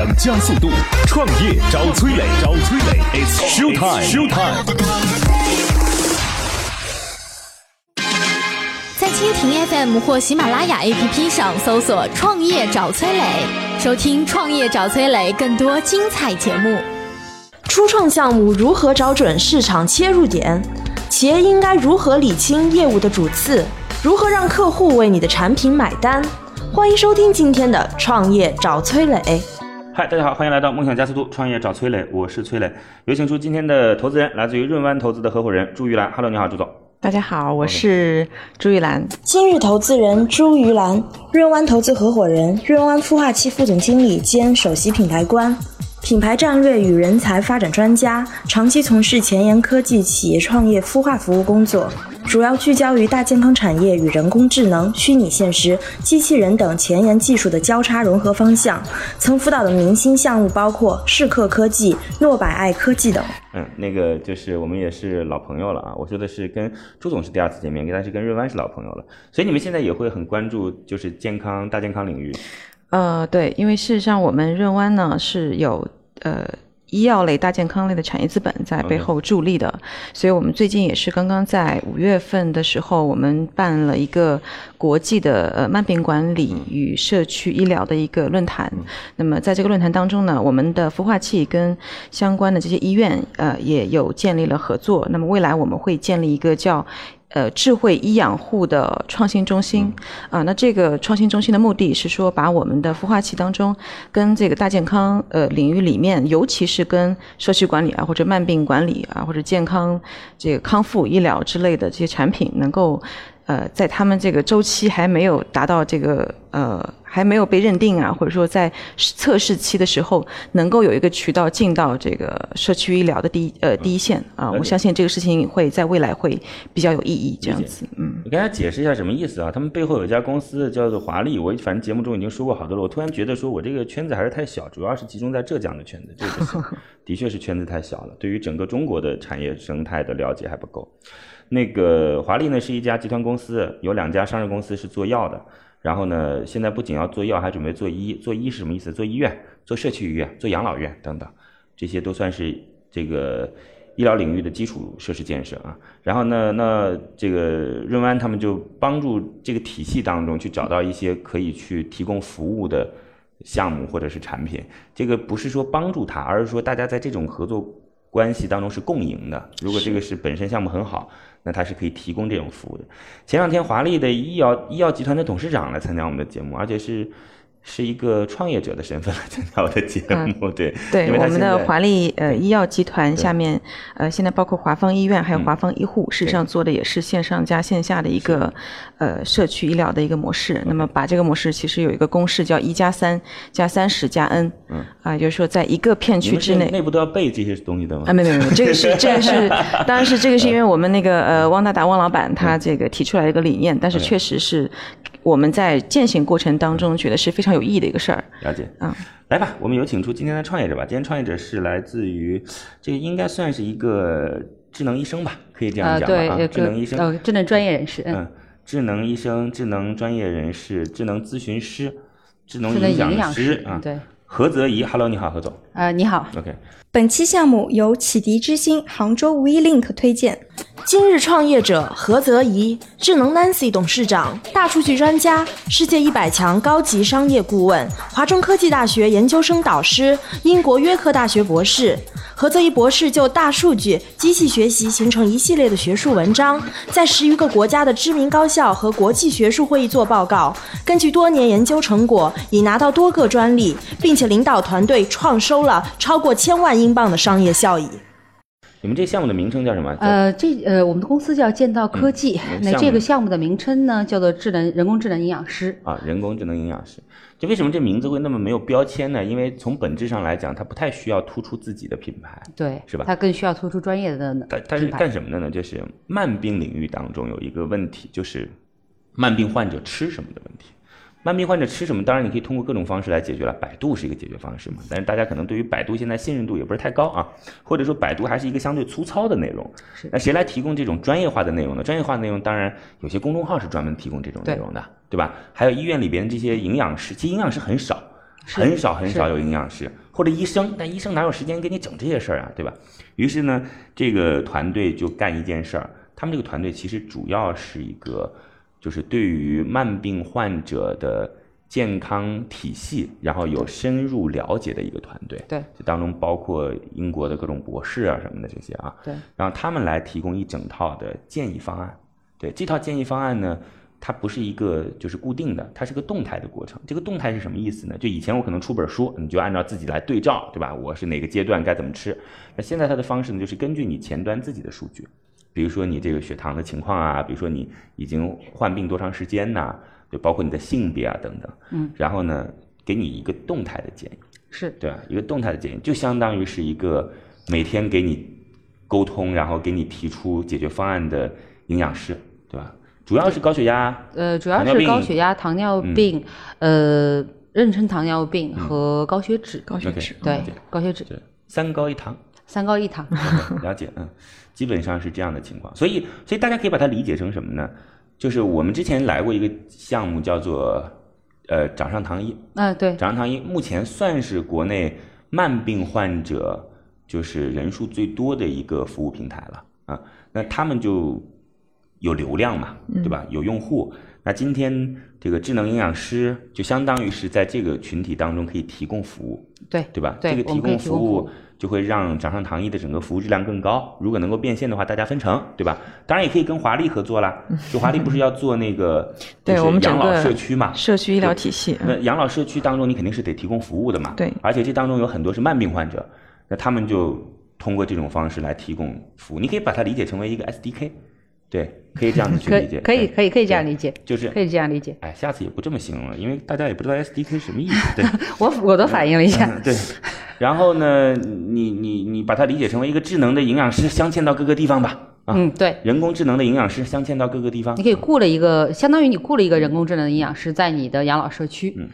想加速度，创业找崔磊，找崔磊，It's show time，show time。在蜻蜓 FM 或喜马拉雅 APP 上搜索“创业找崔磊”，收听“创业找崔磊”更多精彩节目。初创项目如何找准市场切入点？企业应该如何理清业务的主次？如何让客户为你的产品买单？欢迎收听今天的《创业找崔磊》。嗨，大家好，欢迎来到梦想加速度创业找崔磊，我是崔磊。有请出今天的投资人，来自于润湾投资的合伙人朱玉兰。Hello，你好，朱总。大家好，我是朱玉兰。今日投资人朱玉兰，润湾投资合伙人，润湾孵化器副总经理兼首席品牌官。品牌战略与人才发展专家，长期从事前沿科技企业创业孵化服务工作，主要聚焦于大健康产业与人工智能、虚拟现实、机器人等前沿技术的交叉融合方向。曾辅导的明星项目包括世客科技、诺百爱科技等。嗯，那个就是我们也是老朋友了啊。我说的是跟朱总是第二次见面，但是跟润湾是老朋友了。所以你们现在也会很关注就是健康大健康领域。呃，对，因为事实上我们润湾呢是有呃医药类、大健康类的产业资本在背后助力的，所以我们最近也是刚刚在五月份的时候，我们办了一个国际的呃慢病管理与社区医疗的一个论坛。那么在这个论坛当中呢，我们的孵化器跟相关的这些医院呃也有建立了合作。那么未来我们会建立一个叫。呃，智慧医养护的创新中心啊，那这个创新中心的目的是说，把我们的孵化器当中跟这个大健康呃领域里面，尤其是跟社区管理啊，或者慢病管理啊，或者健康这个康复医疗之类的这些产品，能够呃在他们这个周期还没有达到这个呃。还没有被认定啊，或者说在测试期的时候，能够有一个渠道进到这个社区医疗的第一呃第一线啊，我相信这个事情会在未来会比较有意义。这样子，嗯，我跟大家解释一下什么意思啊？他们背后有一家公司叫做华丽，我反正节目中已经说过好多了。我突然觉得说我这个圈子还是太小，主要是集中在浙江的圈子，这个 的确是圈子太小了，对于整个中国的产业生态的了解还不够。那个华丽呢是一家集团公司，有两家上市公司是做药的。然后呢，现在不仅要做药，还准备做医。做医是什么意思？做医院、做社区医院、做养老院等等，这些都算是这个医疗领域的基础设施建设啊。然后呢，那这个润湾他们就帮助这个体系当中去找到一些可以去提供服务的项目或者是产品。这个不是说帮助他，而是说大家在这种合作关系当中是共赢的。如果这个是本身项目很好。那他是可以提供这种服务的。前两天，华丽的医药医药集团的董事长来参加我们的节目，而且是。是一个创业者的身份来参加我的节目，对 对，我们的华丽呃医药集团下面呃现在包括华方医院还有华方医护，事实上做的也是线上加线下的一个呃社区医疗的一个模式。那么把这个模式其实有一个公式叫一加三加三十加 n，嗯。啊，就是说在一个片区之内，内部都要背这些东西的吗？啊，没有没有，这个是 这个是当然是这个是因为我们那个呃汪大达汪老板他这个提出来一个理念，但是确实是我们在践行过程当中觉得是非常。有意义的一个事儿，了解嗯，来吧，我们有请出今天的创业者吧。今天创业者是来自于这个应该算是一个智能医生吧，可以这样讲吧？对，智能医生，呃，智能专业人士，嗯，智能医生、智能专业人士、智能咨询师、智能营养师啊，对，何泽怡，Hello，你好，何总，呃，你好，OK。本期项目由启迪之星杭州 WeLink 推荐。今日创业者何泽怡，智能 Nancy 董事长，大数据专家，世界一百强高级商业顾问，华中科技大学研究生导师，英国约克大学博士。何泽怡博士就大数据、机器学习形成一系列的学术文章，在十余个国家的知名高校和国际学术会议做报告。根据多年研究成果，已拿到多个专利，并且领导团队创收了超过千万英镑的商业效益。你们这项目的名称叫什么？呃，这呃，我们的公司叫建造科技。那这个项目的名称呢，叫做智能人工智能营养师。啊，人工智能营养师。就为什么这名字会那么没有标签呢？因为从本质上来讲，它不太需要突出自己的品牌，对，是吧？它更需要突出专业的。它它是干什么的呢？就是慢病领域当中有一个问题，就是慢病患者吃什么的问题。慢病患者吃什么？当然你可以通过各种方式来解决了。百度是一个解决方式嘛？但是大家可能对于百度现在信任度也不是太高啊，或者说百度还是一个相对粗糙的内容。那谁来提供这种专业化的内容呢？专业化内容当然有些公众号是专门提供这种内容的，对吧？还有医院里边这些营养师，其实营养师很少，很少很少有营养师或者医生，但医生哪有时间给你整这些事儿啊，对吧？于是呢，这个团队就干一件事儿，他们这个团队其实主要是一个，就是对于慢病患者的健康体系，然后有深入了解的一个团队。对，这当中包括英国的各种博士啊什么的这些啊。对，然后他们来提供一整套的建议方案。对，这套建议方案呢。它不是一个就是固定的，它是个动态的过程。这个动态是什么意思呢？就以前我可能出本书，你就按照自己来对照，对吧？我是哪个阶段该怎么吃？那现在它的方式呢，就是根据你前端自己的数据，比如说你这个血糖的情况啊，比如说你已经患病多长时间呐，就包括你的性别啊等等，嗯，然后呢，给你一个动态的建议，是。对吧？一个动态的建议，就相当于是一个每天给你沟通，然后给你提出解决方案的营养师，对吧？主要是高血压，呃，主要是高血压、糖尿病，呃，妊娠糖尿病和高血脂。高血脂，对，高血脂，三高一糖，三高一糖。了解，嗯，基本上是这样的情况。所以，所以大家可以把它理解成什么呢？就是我们之前来过一个项目，叫做呃掌上糖医。嗯，对，掌上糖医目前算是国内慢病患者就是人数最多的一个服务平台了啊。那他们就。有流量嘛，对吧？有用户，那今天这个智能营养师就相当于是在这个群体当中可以提供服务，对对吧？这个提供服务就会让掌上糖医的整个服务质量更高。如果能够变现的话，大家分成，对吧？当然也可以跟华丽合作啦。就华丽不是要做那个对我们养老社区嘛？社区医疗体系。那养老社区当中，你肯定是得提供服务的嘛？对。而且这当中有很多是慢病患者，那他们就通过这种方式来提供服务。你可以把它理解成为一个 SDK。对，可以这样子去理解，可以可以可以这样理解，就是可以这样理解。哎，下次也不这么形容了，因为大家也不知道 SDK 什么意思。对，我我都反映了一下。对，然后呢，你你你把它理解成为一个智能的营养师，镶嵌到各个地方吧。嗯，对，人工智能的营养师镶嵌到各个地方。你可以雇了一个，相当于你雇了一个人工智能的营养师在你的养老社区。嗯，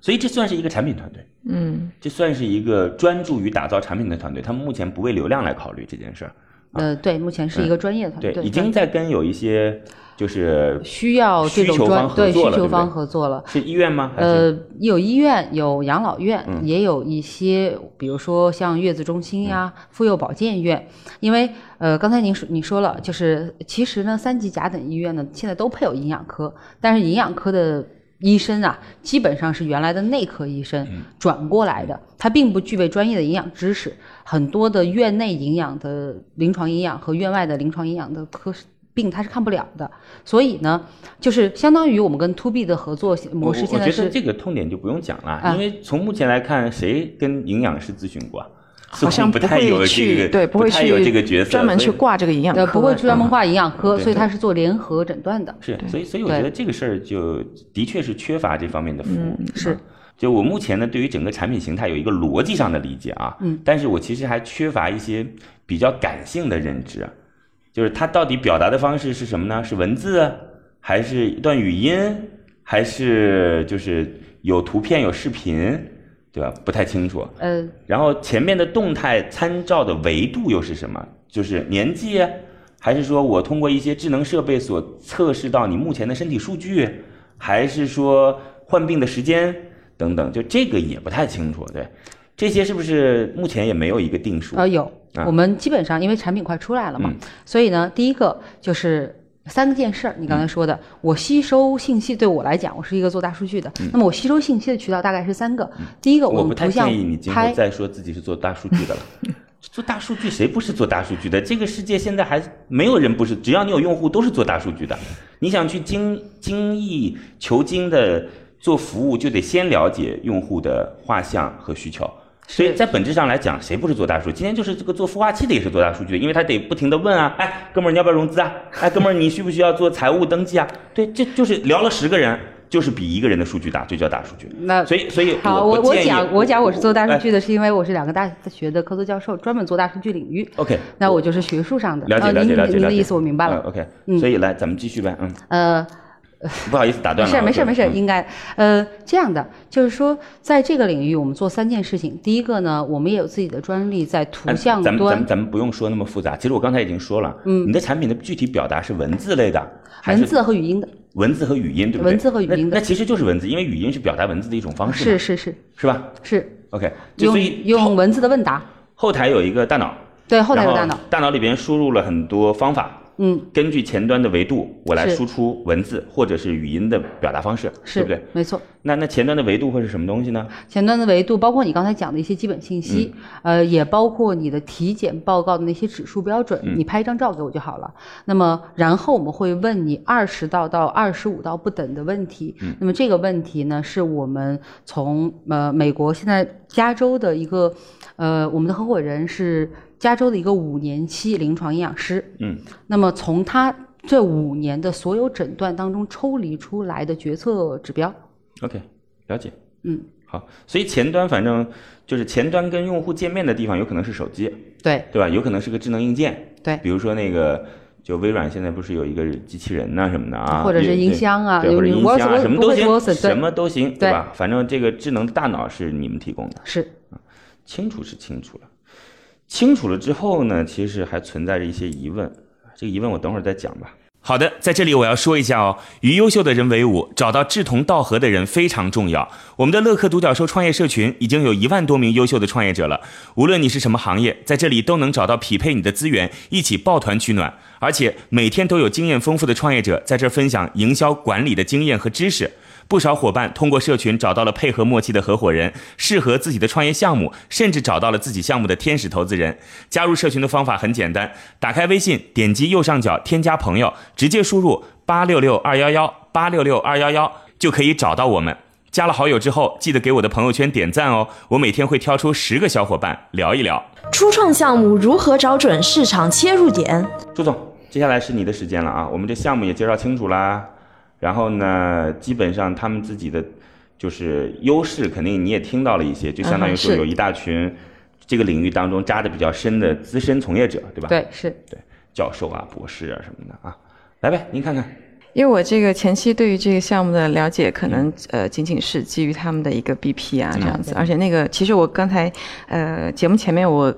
所以这算是一个产品团队。嗯，这算是一个专注于打造产品的团队，他们目前不为流量来考虑这件事儿。呃，对，目前是一个专业团队，对，已经在跟有一些就是需要这种专对需求方合作了，是医院吗？呃，有医院，有养老院，也有一些，比如说像月子中心呀、妇幼保健院。因为呃，刚才您说你说了，就是其实呢，三级甲等医院呢现在都配有营养科，但是营养科的。医生啊，基本上是原来的内科医生转过来的，他并不具备专业的营养知识，很多的院内营养的临床营养和院外的临床营养的科病他是看不了的，所以呢，就是相当于我们跟 to B 的合作模式。现在是这个痛点就不用讲了，因为从目前来看，谁跟营养师咨询过？好像不太有这个，对，不会去有这个角色，专门去挂这个营养科，不会专门挂营养科，所以他是做联合诊断的。是，所以所以我觉得这个事儿就的确是缺乏这方面的服务。是，就我目前呢，对于整个产品形态有一个逻辑上的理解啊，嗯，但是我其实还缺乏一些比较感性的认知，就是它到底表达的方式是什么呢？是文字，还是一段语音，还是就是有图片有视频？对吧？不太清楚。嗯，然后前面的动态参照的维度又是什么？就是年纪，还是说我通过一些智能设备所测试到你目前的身体数据，还是说患病的时间等等？就这个也不太清楚。对，这些是不是目前也没有一个定数？呃，有。我们基本上因为产品快出来了嘛，所以呢，第一个就是。三件事儿，你刚才说的，我吸收信息对我来讲，我是一个做大数据的。那么我吸收信息的渠道大概是三个。第一个，我不太建议你今后再说自己是做大数据的了。做大数据谁不是做大数据的？这个世界现在还没有人不是，只要你有用户，都是做大数据的。你想去精精益求精的做服务，就得先了解用户的画像和需求。所以在本质上来讲，谁不是做大数据？今天就是这个做孵化器的也是做大数据的，因为他得不停的问啊，哎，哥们儿你要不要融资啊？哎，哥们儿你需不需要做财务登记啊？对，这就是聊了十个人，就是比一个人的数据大，就叫大数据。那所以所以，好，我我讲我讲我是做大数据的，是因为我是两个大学的科座教授，专门做大数据领域。OK，那我就是学术上的。了解了解了解。您的意思我明白了。OK，所以来咱们继续呗，嗯。呃。不好意思打断了。没事没事没事，应该，呃，这样的就是说，在这个领域，我们做三件事情。第一个呢，我们也有自己的专利在图像端。咱们咱们咱们不用说那么复杂。其实我刚才已经说了，嗯，你的产品的具体表达是文字类的，文字和语音的。文字和语音，对不对？文字和语音的那那其实就是文字，因为语音是表达文字的一种方式嘛，是是是是吧是，？OK，就用所以用文字的问答，后台有一个大脑，对，后台有大脑，大脑里边输入了很多方法，嗯，根据前端的维度，我来输出文字或者是语音的表达方式，是对不对？没错。那那前端的维度会是什么东西呢？前端的维度包括你刚才讲的一些基本信息，呃，也包括你的体检报告的那些指数标准，你拍一张照给我就好了。那么，然后我们会问你二十道到二十五道不等的问题。那么这个问题呢，是我们从呃美国现在加州的一个呃我们的合伙人是加州的一个五年期临床营养师。嗯，那么从他这五年的所有诊断当中抽离出来的决策指标。OK，了解。嗯，好，所以前端反正就是前端跟用户见面的地方，有可能是手机，对对吧？有可能是个智能硬件，对。比如说那个，就微软现在不是有一个机器人呐、什么的啊，或者是音箱啊或者有音箱啊，什么都行，什么都行，对吧？反正这个智能大脑是你们提供的，是。清楚是清楚了，清楚了之后呢，其实还存在着一些疑问，这个疑问我等会儿再讲吧。好的，在这里我要说一下哦，与优秀的人为伍，找到志同道合的人非常重要。我们的乐客独角兽创业社群已经有一万多名优秀的创业者了，无论你是什么行业，在这里都能找到匹配你的资源，一起抱团取暖。而且每天都有经验丰富的创业者在这分享营销管理的经验和知识。不少伙伴通过社群找到了配合默契的合伙人，适合自己的创业项目，甚至找到了自己项目的天使投资人。加入社群的方法很简单，打开微信，点击右上角添加朋友，直接输入八六六二幺幺八六六二幺幺就可以找到我们。加了好友之后，记得给我的朋友圈点赞哦，我每天会挑出十个小伙伴聊一聊。初创项目如何找准市场切入点？朱总，接下来是你的时间了啊！我们这项目也介绍清楚啦，然后呢，基本上他们自己的就是优势，肯定你也听到了一些，就相当于是。有一大群这个领域当中扎的比较深的资深从业者，对吧？对，是。对，教授啊、博士啊什么的啊，来呗，您看看。因为我这个前期对于这个项目的了解，可能呃仅仅是基于他们的一个 BP 啊这样子，而且那个其实我刚才呃节目前面我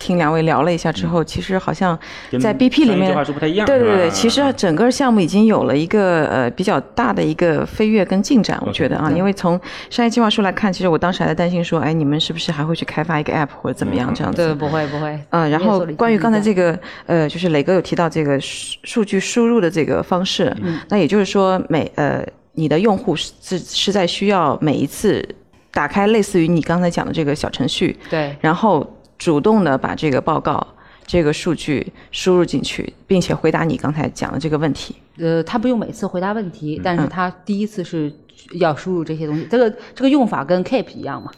听两位聊了一下之后，其实好像在 BP 里面划是不太一样对对对，其实整个项目已经有了一个呃比较大的一个飞跃跟进展，我觉得啊，因为从商业计划书来看，其实我当时还在担心说，哎，你们是不是还会去开发一个 app 或者怎么样这样子？对，不会不会。嗯，然后关于刚才这个呃，就是磊哥有提到这个数数据输入的这个方式，那也就是说每呃你的用户是是是在需要每一次打开类似于你刚才讲的这个小程序，对。然后主动的把这个报告。这个数据输入进去，并且回答你刚才讲的这个问题。呃，他不用每次回答问嗯题，但是他第一次是要输入这些东西。这个这个用法跟 Keep 一样嘛，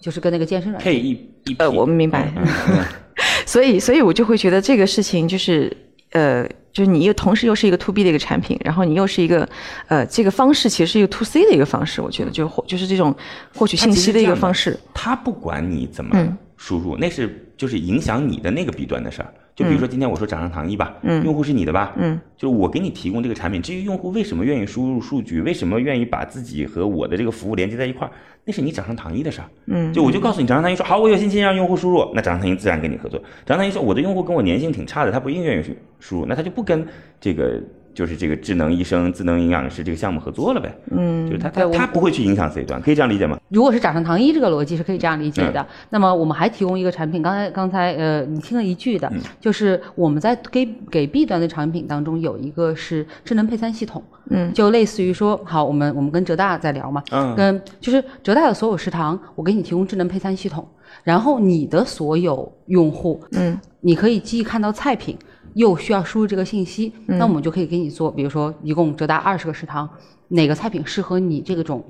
就是跟那个健身软 K 件。一一呃，我明白。嗯嗯 所以，所以我就会觉得这个事情就是，呃，就是你又同时又是一个 to B 的一个产品，然后你又是一个，呃，这个方式其实是一个 to C 的一个方式，我觉得就获就是这种获取信息的一个方式。他不管你怎么嗯输入，那是就是影响你的那个弊端的事儿。就比如说今天我说掌上糖衣吧，嗯用户是你的吧，嗯，就是我给你提供这个产品，至于用户为什么愿意输入数据，为什么愿意把自己和我的这个服务连接在一块儿，那是你掌上糖衣的事儿。嗯，就我就告诉你，掌上糖衣说好，我有信心让用户输入，那掌上糖衣自然跟你合作。掌上糖衣说我的用户跟我粘性挺差的，他不一定愿意输入，那他就不跟这个就是这个智能医生、智能营养师这个项目合作了呗。嗯，就是他他他不会去影响 C 端，可以这样理解吗？如果是掌上糖衣这个逻辑是可以这样理解嗯的。那么我们还提供一个产品，刚才刚才呃你听了一句的，嗯就是我们在给给 B 端的产品当中有一个是智能配餐系统，嗯，就类似于说，好，我们我们跟浙大在聊嘛，嗯跟就是浙大的所有食堂，我给你提供智能配餐系统，然后你的所有用户，嗯，你可以既看到菜品，又需要输入这个信息，嗯那我们就可以给你做，比如说一共浙大二十个食堂，哪个菜品适合你这种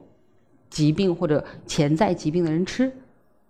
疾病或者潜在疾病的人吃，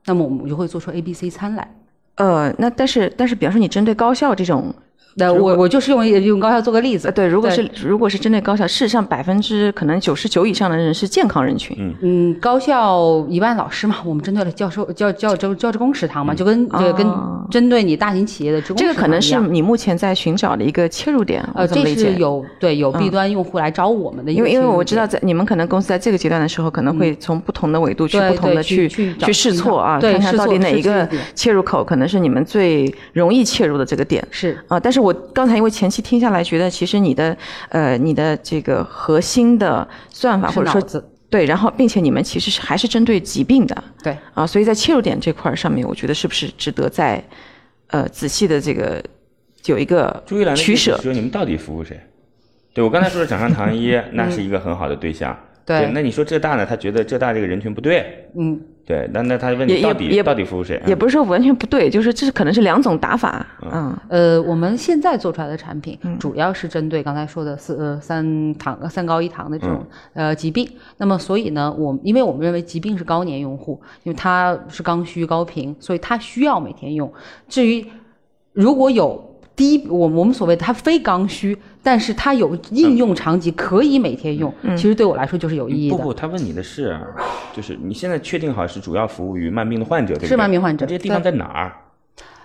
那么我们就会做出 A、B、C 餐来。呃，那但是但是，比方说你针对高校这种，那我我就是用用高校做个例子呃，，对，如果是如果是针对高校，事实上百分之可能九十九以上的人是健康人群，嗯。嗯，高校一万老师嘛，我们针对了教授教教教教职工食堂嘛，就跟这个跟哦。针对你大型企业的职工这个可能是你目前在寻找的一个切入点，呃，这是。有对有 B 嗯端用户来找我们的因为因为我知道在你们可能公司在这个阶段的时候，可能会从不同的维度去不同的去去试错啊，对看看到底哪一个切入口可能是你们最容易切入的这个点是。啊。但但是我刚才因为前期听下来，觉得其实你的呃你的这个核心的算法或者说对，然后并且你们其实是还是针对疾病的，对啊，所以在切入点这块上面，我觉得是不是值得再呃仔细的这个有一个取舍？说你们到底服务谁？对我刚才说的掌上糖衣，那是一个很好的对象。对那你说浙大呢？他觉得浙大这个人群不对，嗯，对，那那他问你到底也到底服务谁？也不是说完全不对，就是这是可能是两种打法，嗯呃，我们现在做出来的产品主要是针对刚才说的四呃三糖呃三高一糖的这种、呃疾病。那么所以呢，我因为我们认为疾病是高年用户，因为它是刚需高频，所以它需要每天用。至于如果有低我我们所谓的它非刚需，但是它有应用场景可以每天用，其实对我来说就是有意义的。不不，他问你的是，就是你现在确定好是主要服务于慢病的患者，对不对？是慢病患者这些地方在哪儿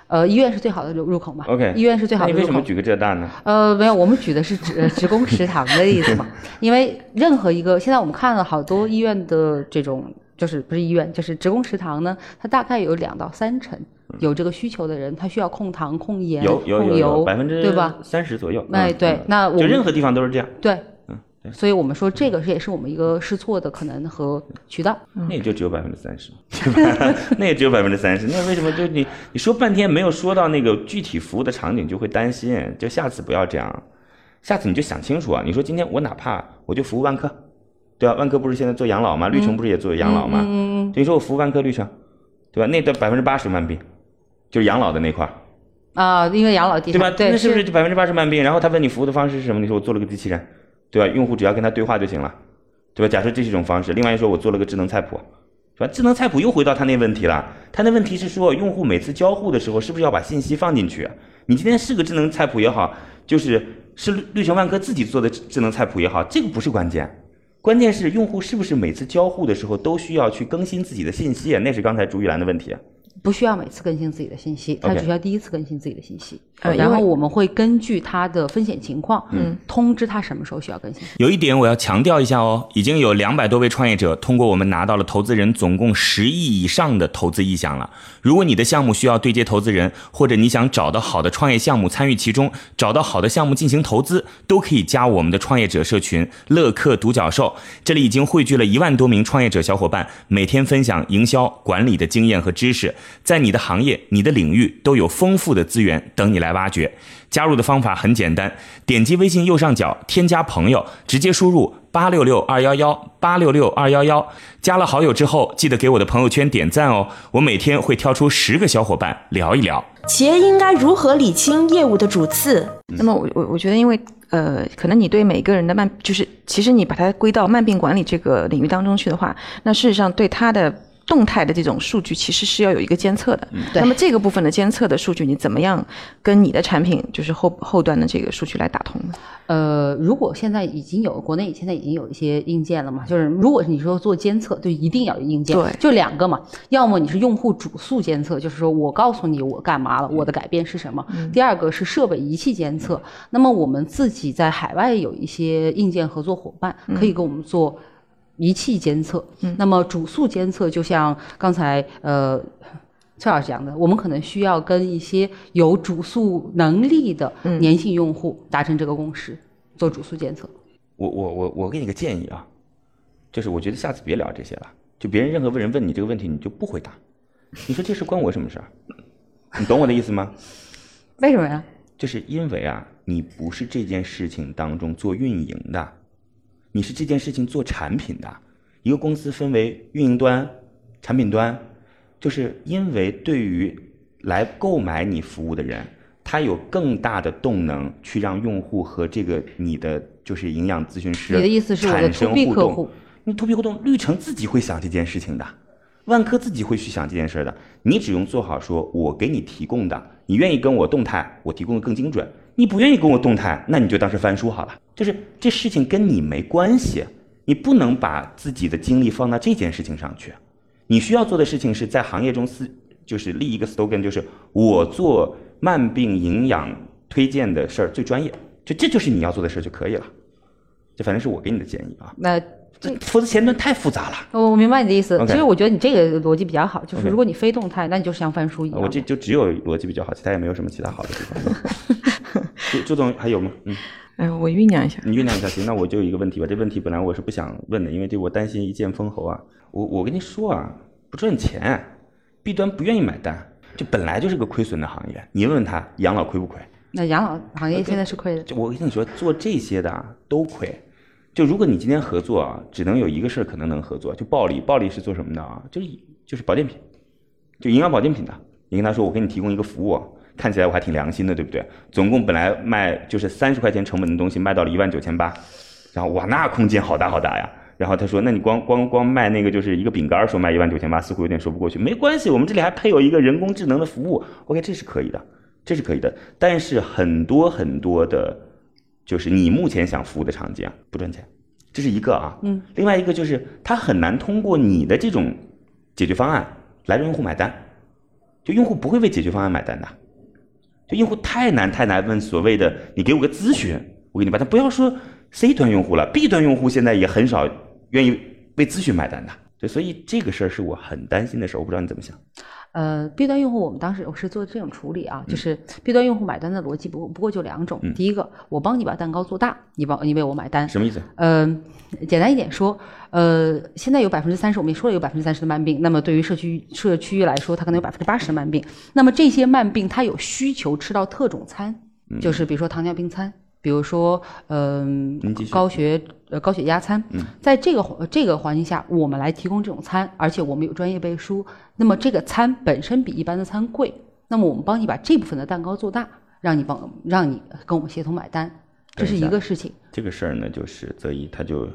呃，医院是最好的入入口嘛？OK，医院是最好的入口。你为什么举个浙大呢？呃，没有，我们举的是职呃职工食堂的例子嘛，因为任何一个现在我们看了好多医院的这种，就是不是医院，就是职工食堂呢，它大概有两到三成有这个需求的人，他需要控糖、控盐、有有控有有油，百分之对吧？三十左右。哎，对嗯嗯，那我就任何地方都是这样。对嗯对，所以我们说这个是也是我们一个试错的可能和渠道。那也就只有百分之三十，对吧？那也只有百分之三十。那为什么就你你说半天没有说到那个具体服务的场景，就会担心？就下次不要这样，下次你就想清楚啊！你说今天我哪怕我就服务万科，对吧？万科不是现在做养老吗？绿城不是也做养老吗？嗯，等于说我服务万科绿城，对吧？那的百分之八十慢病，就是养老的那块儿，啊，因为养老地对吧？对，那是不是百分之八十慢病？然后他问你服务的方式是什么？你说我做了个机器人，对吧？用户只要跟他对话就行了，对吧？假设这是一种方式。另外一说，我做了个智能菜谱，是吧？智能菜谱又回到他那问题了。他那问题是说，用户每次交互的时候，是不是要把信息放进去？你今天是个智能菜谱也好，就是是绿绿城万科自己做的智智能菜谱也好，这个不是关键。关键是用户是不是每次交互的时候都需要去更新自己的信息？那是刚才朱玉兰的问题。不需要每次更新自己的信息，他只需要第一次更新自己的信息。然后我们会根据他的风险情况，嗯，通知他什么时候需要更新。有一点我要强调一下哦，已经有两百多位创业者通过我们拿到了投资人总共十亿以上的投资意向了。如果你的项目需要对接投资人，或者你想找到好的创业项目参与其中，找到好的项目进行投资，都可以加我们的创业者社群乐客独角兽。这里已经汇聚了一万多名创业者小伙伴，每天分享营销管理的经验和知识，在你的行业、你的领域都有丰富的资源等你来挖掘。加入的方法很简单，点击微信右上角添加朋友，直接输入八六六二幺幺八六六二幺幺。加了好友之后，记得给我的朋友圈点赞哦。我每天会挑出十个小伙伴聊一聊。企业应该如何理清业务的主次？那么我我我觉得，因为呃，可能你对每个人的慢，就是其实你把它归到慢病管理这个领域当中去的话，那事实上对他的动态的这种数据其实是要有一个监测的。对那么这个部分的监测的数据，你怎么样跟你的产品就是后后端的这个数据来打通呢？呃，如果现在已经有国内现在已经有一些硬件了嘛，就是如果你说做监测，就一定要有硬件，对。就两个嘛，要么你是用户主诉监测，就是说我告诉你我干嘛了，我的改变是什么；第二个是设备仪器监测。那么我们自己在海外有一些硬件合作伙伴，可以给我们做仪器监测。那么主诉监测，就像刚才呃。崔老师讲的，我们可能需要跟一些有主诉能力的粘性用户达成这个共识，做主诉监测。我我我我给你个建议啊，就是我觉得下次别聊这些了，就别人任何人问你这个问题，你就不回答。你说这事关我什么事儿？你懂我的意思吗？为什么呀？就是因为啊，你不是这件事情当中做运营的，你是这件事情做产品的。一个公司分为运营端、产品端，就是因为对于来购买你服务的人，他有更大的动能去让用户和这个你的就是营养咨询师你的意思是我的产生 to B 互动客户。你 to B 互动，绿城自己会想这件事情的，万科自己会去想这件事的。你只用做好说，我给你提供的，你愿意跟我动态，我提供的更精准；你不愿意跟我动态，那你就当是翻书好了。就是这事情跟你没关系，你不能把自己的精力放到这件事情上去。你需要做的事情是在行业中是就是立一个 slogan，就是我做慢病营养推荐的事儿最专业，就这就是你要做的事儿就可以了。这反正是我给你的建议啊。那这否则前端太复杂了。我我明白你的意思。其实我觉得你这个逻辑比较好，就是如果你非动态，那你就像翻书一样。我这就只有逻辑比较好，其他也没有什么其他好的地方。朱朱总还有吗？嗯，哎，我酝酿一下。你酝酿一下行，那我就有一个问题吧。这问题本来我是不想问的，因为这我担心一剑封喉啊。我我跟你说啊，不赚钱弊端不愿意买单，就本来就是个亏损的行业。你问问他养老亏不亏？那养老行业现在是亏的。就我跟你说，做这些的啊都亏。就如果你今天合作啊，只能有一个事儿可能能合作，就暴利。暴利是做什么的啊？就是就是保健品，就营养保健品的。你跟他说，我给你提供一个服务，看起来我还挺良心的，对不对？总共本来卖就是三十块钱成本的东西，卖到了一万九千八，然后哇，那空间好大好大呀。然后他说，那你光光光卖那个就是一个饼干，说卖一万九千八，似乎有点说不过去。没关系，我们这里还配有一个人工智能的服务，OK，这是可以的，这是可以的。但是很多很多的，就是你目前想服务的场景啊，不赚钱，这是一个啊。嗯。另外一个就是，他很难通过你的这种解决方案来让用户买单，就用户不会为解决方案买单的，就用户太难太难问所谓的你给我个咨询，我给你买单。不要说 C 端用户了，B 端用户现在也很少愿意为咨询买单的。对，所以这个事儿是我很担心的事儿，我不知道你怎么想。呃，B 端用户我们当时我是做这种处理啊，就是 B 端用户买单的逻辑不不过就两种，第一个我帮你把蛋糕做大，你帮你为我买单，什么意思？呃，简单一点说，呃，现在有百分之三十，我们也说了有百分之三十的慢病，那么对于社区社区域来说，它可能有百分之八十的慢病，那么这些慢病它有需求吃到特种餐，就是比如说糖尿病餐。比如说，嗯、高血呃高血压餐，在这个这个环境下，我们来提供这种餐，而且我们有专业背书，那么这个餐本身比一般的餐贵，那么我们帮你把这部分的蛋糕做大，让你帮让你跟我们协同买单，这是一个事情。这个事儿呢，就是泽一，他就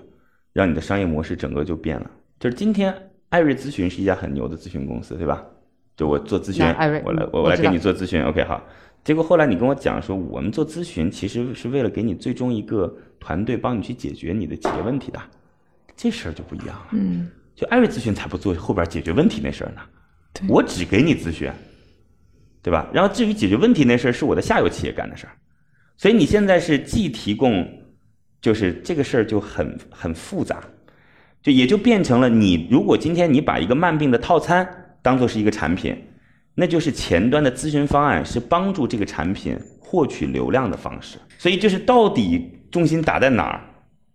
让你的商业模式整个就变了。就是今天艾瑞咨询是一家很牛的咨询公司，对吧？就我做咨询，那艾瑞我来我来给你做咨询，OK 好。结果后来你跟我讲说，我们做咨询其实是为了给你最终一个团队帮你去解决你的企业问题的，这事儿就不一样了。嗯，就艾瑞咨询才不做后边解决问题那事儿呢，我只给你咨询，对吧？然后至于解决问题那事儿是我的下游企业干的事儿，所以你现在是既提供，就是这个事儿就很很复杂，就也就变成了你如果今天你把一个慢病的套餐当做是一个产品。那就是前端的咨询方案是帮助这个产品获取流量的方式，所以就是到底重心打在哪儿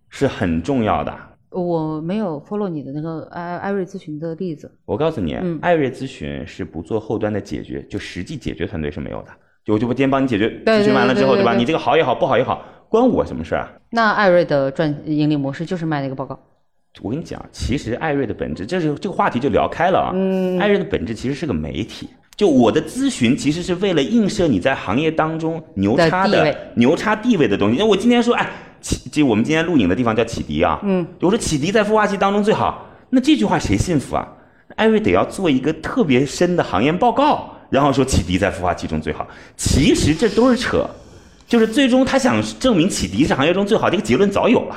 是很重要的。我没有 follow 你的那个艾艾瑞咨询的例子。我告诉你，艾瑞咨询是不做后端的解决，就实际解决团队是没有的。就我就今天帮你解决，咨询完了之后，对吧？你这个好也好，不好也好，关我什么事啊？那艾瑞的赚盈利模式就是卖那个报告。我跟你讲，其实艾瑞的本质，这是这个话题就聊开了啊。嗯，艾瑞的本质其实是个媒体。就我的咨询其实是为了映射你在行业当中牛叉的牛叉地位的东西。那我今天说，哎，启就我们今天录影的地方叫启迪啊，嗯，我说启迪在孵化器当中最好，那这句话谁信服啊？艾瑞得要做一个特别深的行业报告，然后说启迪在孵化器中最好。其实这都是扯，就是最终他想证明启迪是行业中最好，这个结论早有了。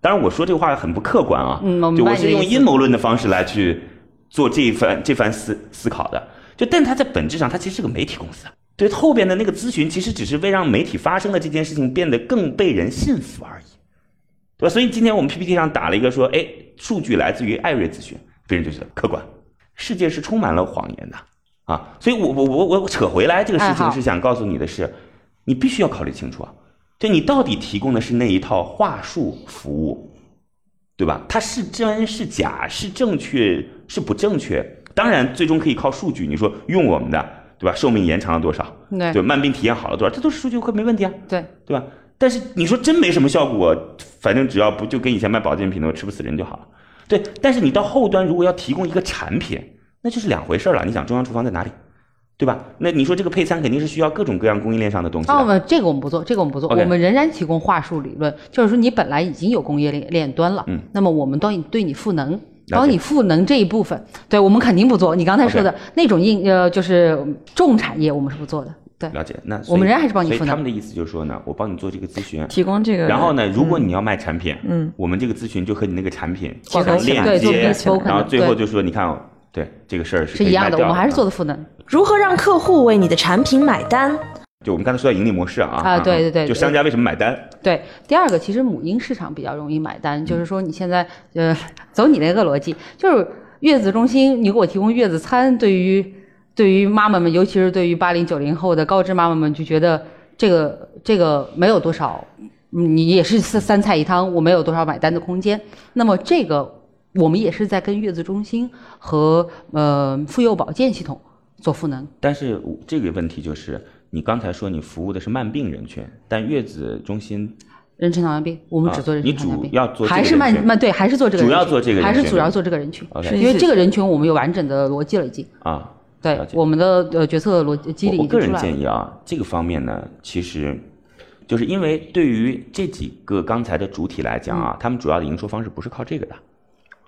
当然我说这个话很不客观啊，嗯，就我是用阴谋论的方式来去做这一番这番思思考的。就，但它在本质上，它其实是个媒体公司。对，后边的那个咨询，其实只是为让媒体发生的这件事情变得更被人信服而已，对吧？所以今天我们 PPT 上打了一个说，哎，数据来自于艾瑞咨询，别人就觉得客观。世界是充满了谎言的啊！所以我我我我扯回来这个事情是想告诉你的是，你必须要考虑清楚啊，就你到底提供的是那一套话术服务，对吧？它是真是假，是正确是不正确？当然，最终可以靠数据。你说用我们的，对吧？寿命延长了多少？对，慢病体验好了多少？这都是数据，会没问题啊。对，对吧？但是你说真没什么效果，反正只要不就跟以前卖保健品的吃不死人就好了。对，但是你到后端如果要提供一个产品，那就是两回事了。你想中央厨房在哪里？对吧？那你说这个配餐肯定是需要各种各样供应链上的东西。哦，我们这个我们不做，这个我们不做，我们仍然提供话术理论，就是说你本来已经有工业链链端了，嗯，那么我们帮你对你赋能。帮你赋能这一部分，对我们肯定不做。你刚才说的那种硬呃，就是重产业，我们是不做的。对，了解。那我们人还是帮你赋能。他们的意思就是说呢，我帮你做这个咨询，提供这个。然后呢，如果你要卖产品，嗯，我们这个咨询就和你那个产品结合链接，然后最后就说，你看，对这个事儿是一样的，我们还是做的赋能。如何让客户为你的产品买单？就我们刚才说到盈利模式啊，啊，对对对，就商家为什么买单？对，第二个其实母婴市场比较容易买单，就是说你现在呃，走你那个逻辑，就是月子中心你给我提供月子餐，对于对于妈妈们，尤其是对于八零九零后的高知妈妈们，就觉得这个这个没有多少，嗯你也是三三菜一汤，我没有多少买单的空间。那么这个我们也是在跟月子中心和呃妇幼保健系统做赋能。但是这个问题就是，你刚才说你服务的是慢病人群，但月子中心妊娠糖尿病，我们只做妊娠糖尿病，主要做还是慢慢对，还是做这个人群，主要做这个人群还是主要做这个人群因为这个人群我们有完整的逻辑了已经。啊，对我们的呃决策逻辑我我个人。建议啊，这个方面呢，其实就是因为对于这几个刚才的主体来讲嗯啊，他们主要的营收方式不是靠这个的，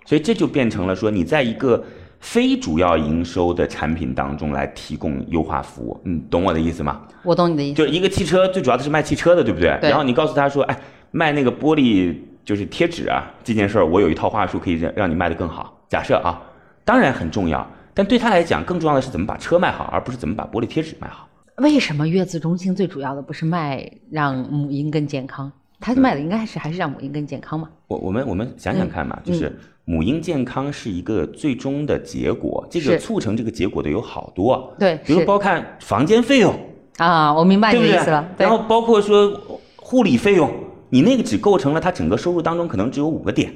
所以这就变成了说你在一个非主要营收的产品当中来提供优化服务，你懂我的意思吗？我懂你的意思。就一个汽车最主要的是卖汽车的，对不对？对然后你告诉他说，哎，卖那个玻璃就是贴纸啊，这件事儿我有一套话术可以让让你卖得更好。假设啊，当然很重要，但对他来讲，更重要的是怎么把车卖好，而不是怎么把玻璃贴纸卖好。为什么月子中心最主要的不是卖让母婴更健康？他卖的应该是还是让母婴更健康嘛？我我们我们想想看嘛，嗯就是母婴健康是一个最终的结果，这个促成这个结果的有好多，对比如包看房间费用，啊，我明白你的意思了。？对然后包括说护理费用，你那个只构成了他整个收入当中可能只有五个点，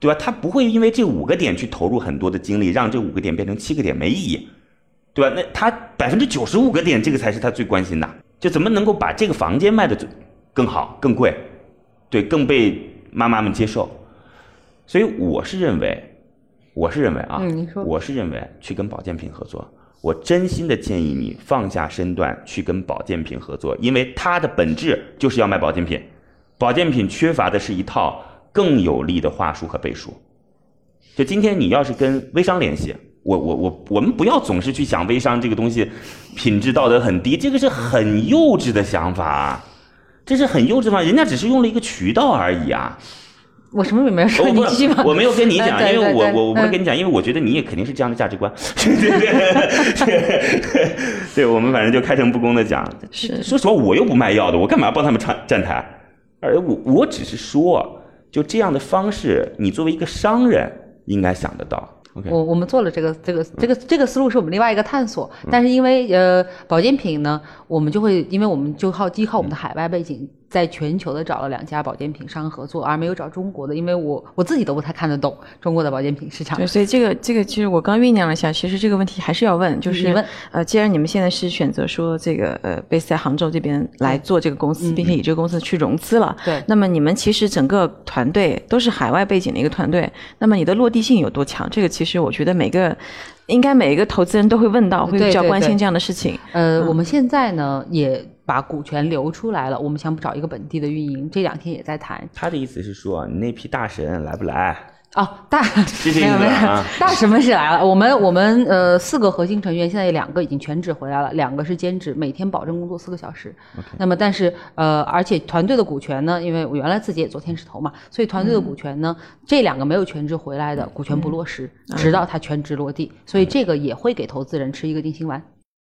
对吧？他不会因为这五个点去投入很多的精力，让这五个点变成七个点，没意义，对吧？那他百分之九十五个点，这个才是他最关心的，就怎么能够把这个房间卖的更好、更贵，对，更被妈妈们接受。所以我是认为，我是认为啊，嗯您说我是认为去跟保健品合作，我真心的建议你放下身段去跟保健品合作，因为它的本质就是要卖保健品，保健品缺乏的是一套更有力的话术和背书。就今天你要是跟微商联系，我我我我们不要总是去想微商这个东西品质道德很低，这个是很幼稚的想法，这是很幼稚的嘛，人家只是用了一个渠道而已啊。我什么也没有说，我不你继续吧。我没有跟你讲，哎因为我我我不是跟你讲，因为我觉得你也肯定是这样的价值观，对 对对，对我们反正就开诚布公的讲。是说实话，我又不卖药的，我干嘛帮他们站站台？而我我只是说，就这样的方式，你作为一个商人应该想得到。我我们做了这个这个这个这个思路是我们另外一个探索，嗯。但是因为呃保健品呢，我们就会因为我们就靠依靠我们的海外背景，在全球的找了两家保健品商合作，而没有找中国的，因为我我自己都不太看得懂中国的保健品市场对，。所以这个这个其实我刚酝酿了一下，其实这个问题还是要问，就是你问呃，既然你们现在是选择说这个呃 base 在杭州这边来做这个公司，并且以这个公司去融资了，嗯对那么你们其实整个团队都是海外背景的一个团队，那么你的落地性有多强？这个其实我觉得每个应该每一个投资人都会问到，会比较关心这样的事情。呃，我们现在呢也把股权留出来了，我们想找一个本地的运营，这两天也在谈。他的意思是说，你那批大神来不来？哦，大 没有没有啊，大什么是来了？我们我们呃四个核心成员，现在有两个已经全职回来了，两个是兼职，每天保证工作四个小时。那么但是呃，而且团队的股权呢，因为我原来自己也做天使投嘛，所以团队的股权呢，这两个没有全职回来的股权不落实，直到他全职落地，所以这个也会给投资人吃一个定心丸。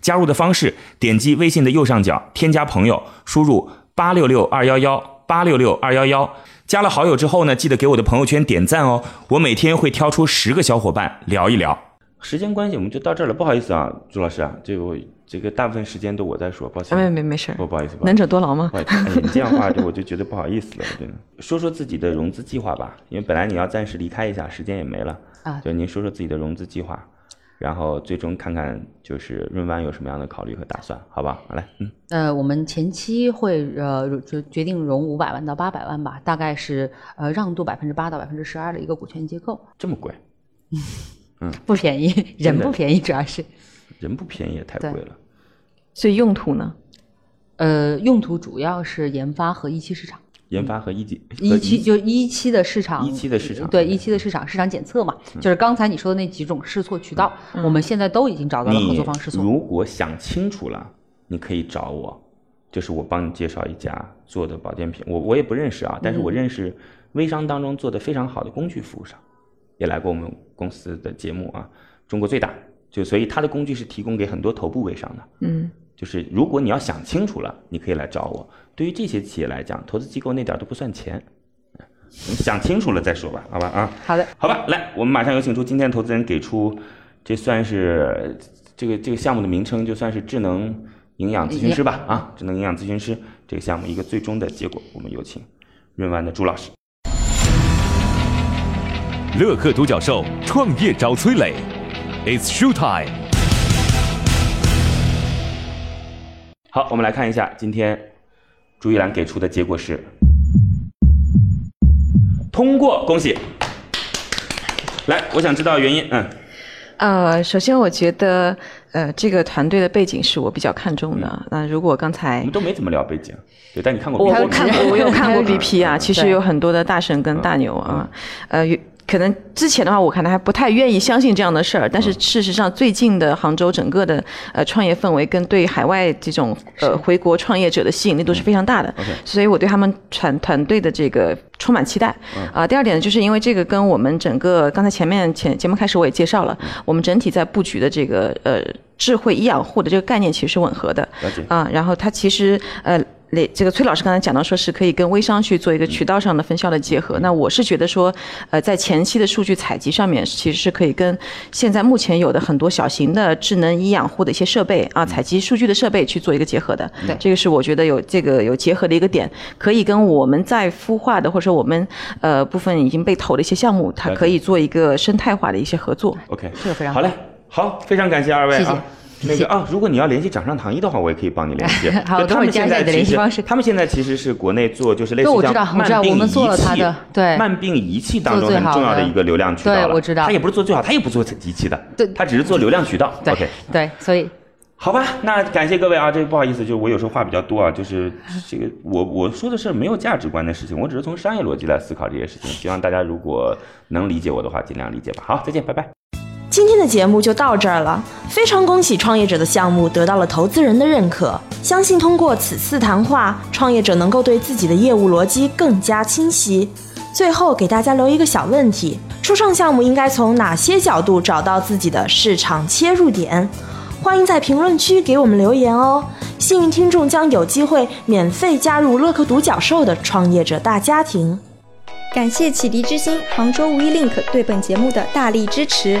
加入的方式，点击微信的右上角添加朋友，输入八六六二幺幺八六六二幺幺。加了好友之后呢，记得给我的朋友圈点赞哦。我每天会挑出十个小伙伴聊一聊。时间关系，我们就到这儿了。不好意思啊，朱老师啊，这个我这个大部分时间都我在说，抱歉。没没没事不不好意思，不好意能者多劳吗不？好意思，哎你这样的话就我就觉得不好意思了，真的。说说自己的融资计划吧，因为本来你要暂时离开一下，时间也没了啊对，您说说自己的融资计划，然后最终看看就是润湾有什么样的考虑和打算，好吧？好来，嗯，呃，我们前期会呃决决定融五百万到八百万吧，大概是呃让渡百分之八到百分之十二的一个股权结构，这么贵，嗯不便宜，人不便宜，主要是。人不便宜也太贵了。所以用途呢？呃，用途主要是研发和一期市场，研发和一级一期就一期的市场，一期的市场对一期的市场市场检测嘛，就是刚才你说的那几种试错渠道，我们现在都已经找到了合作方试错。如果想清楚了，你可以找我。就是我帮你介绍一家做的保健品，我我也不认识啊，但是我认识微商当中做的非常好的工具服务商，也来过我们公司的节目啊，中国最大，就所以他的工具是提供给很多头部微商的，嗯，就是如果你要想清楚了，你可以来找我。对于这些企业来讲，投资机构那点儿都不算钱，你想清楚了再说吧，好吧啊。好的，好吧，来，我们马上有请出今天投资人给出，这算是这个这个项目的名称，就算是智能营养咨询师吧啊，智能营养咨询师这个项目一个最终的结果，我们有请润湾的朱老师。乐客独角兽创业找崔磊，It's show time。好，我们来看一下今天朱一兰给出的结果是。通过，恭喜。来，我想知道原因，嗯，呃，首先我觉得，呃，这个团队的背景是我比较看重的。那如果刚才我们都没怎么聊背景，对，但你看过我看过，我有看过 BP 啊，其实有很多的大神跟大牛啊，呃，有可能之前的话，我可能还不太愿意相信这样的事儿，但是事实上，最近的杭州整个的呃创业氛围跟对海外这种呃回国创业者的吸引力都是非常大的，所以我对他们团团队的这个充满期待。啊、第二点呢，就是因为这个跟我们整个刚才前面前节目开始我也介绍了，我们整体在布局的这个呃智慧医养护的这个概念其实是吻合的。啊、然后它其实呃。类这个崔老师刚才讲到说是可以跟微商去做一个渠道上的分销的结合，那我是觉得说，呃，在前期的数据采集上面，其实是可以跟现在目前有的很多小型的智能医养护的一些设备啊，采集数据的设备去做一个结合的。对这个是我觉得有这个有结合的一个点，可以跟我们在孵化的或者说我们呃部分已经被投的一些项目，它可以做一个生态化的一些合作。OK，这个非常好嘞，好，非常感谢二位谢谢啊。那个啊，如果你要联系掌上糖衣的话，我也可以帮你联系。好就他们等会加一下你的现在其实联系方式他们现在其实是国内做就是类似像慢病我们做了仪器对慢病仪器当中很重要的一个流量渠道了。对我知道他也不是做最好，他也不做仪器的，对他只是做流量渠道。OK，对，所以好吧，那感谢各位啊，这个不好意思，就是我有时候话比较多啊，就是这个我我说的是没有价值观的事情，我只是从商业逻辑来思考这些事情，希望大家如果能理解我的话，尽量理解吧。好，再见，拜拜。今天的节目就到这儿了，非常恭喜创业者的项目得到了投资人的认可。相信通过此次谈话，创业者能够对自己的业务逻辑更加清晰。最后给大家留一个小问题：初创项目应该从哪些角度找到自己的市场切入点？欢迎在评论区给我们留言哦。幸运听众将有机会免费加入乐客独角兽的创业者大家庭。感谢启迪之星、杭州无一 link 对本节目的大力支持。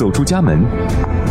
走出家门，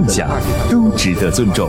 梦想都值得尊重。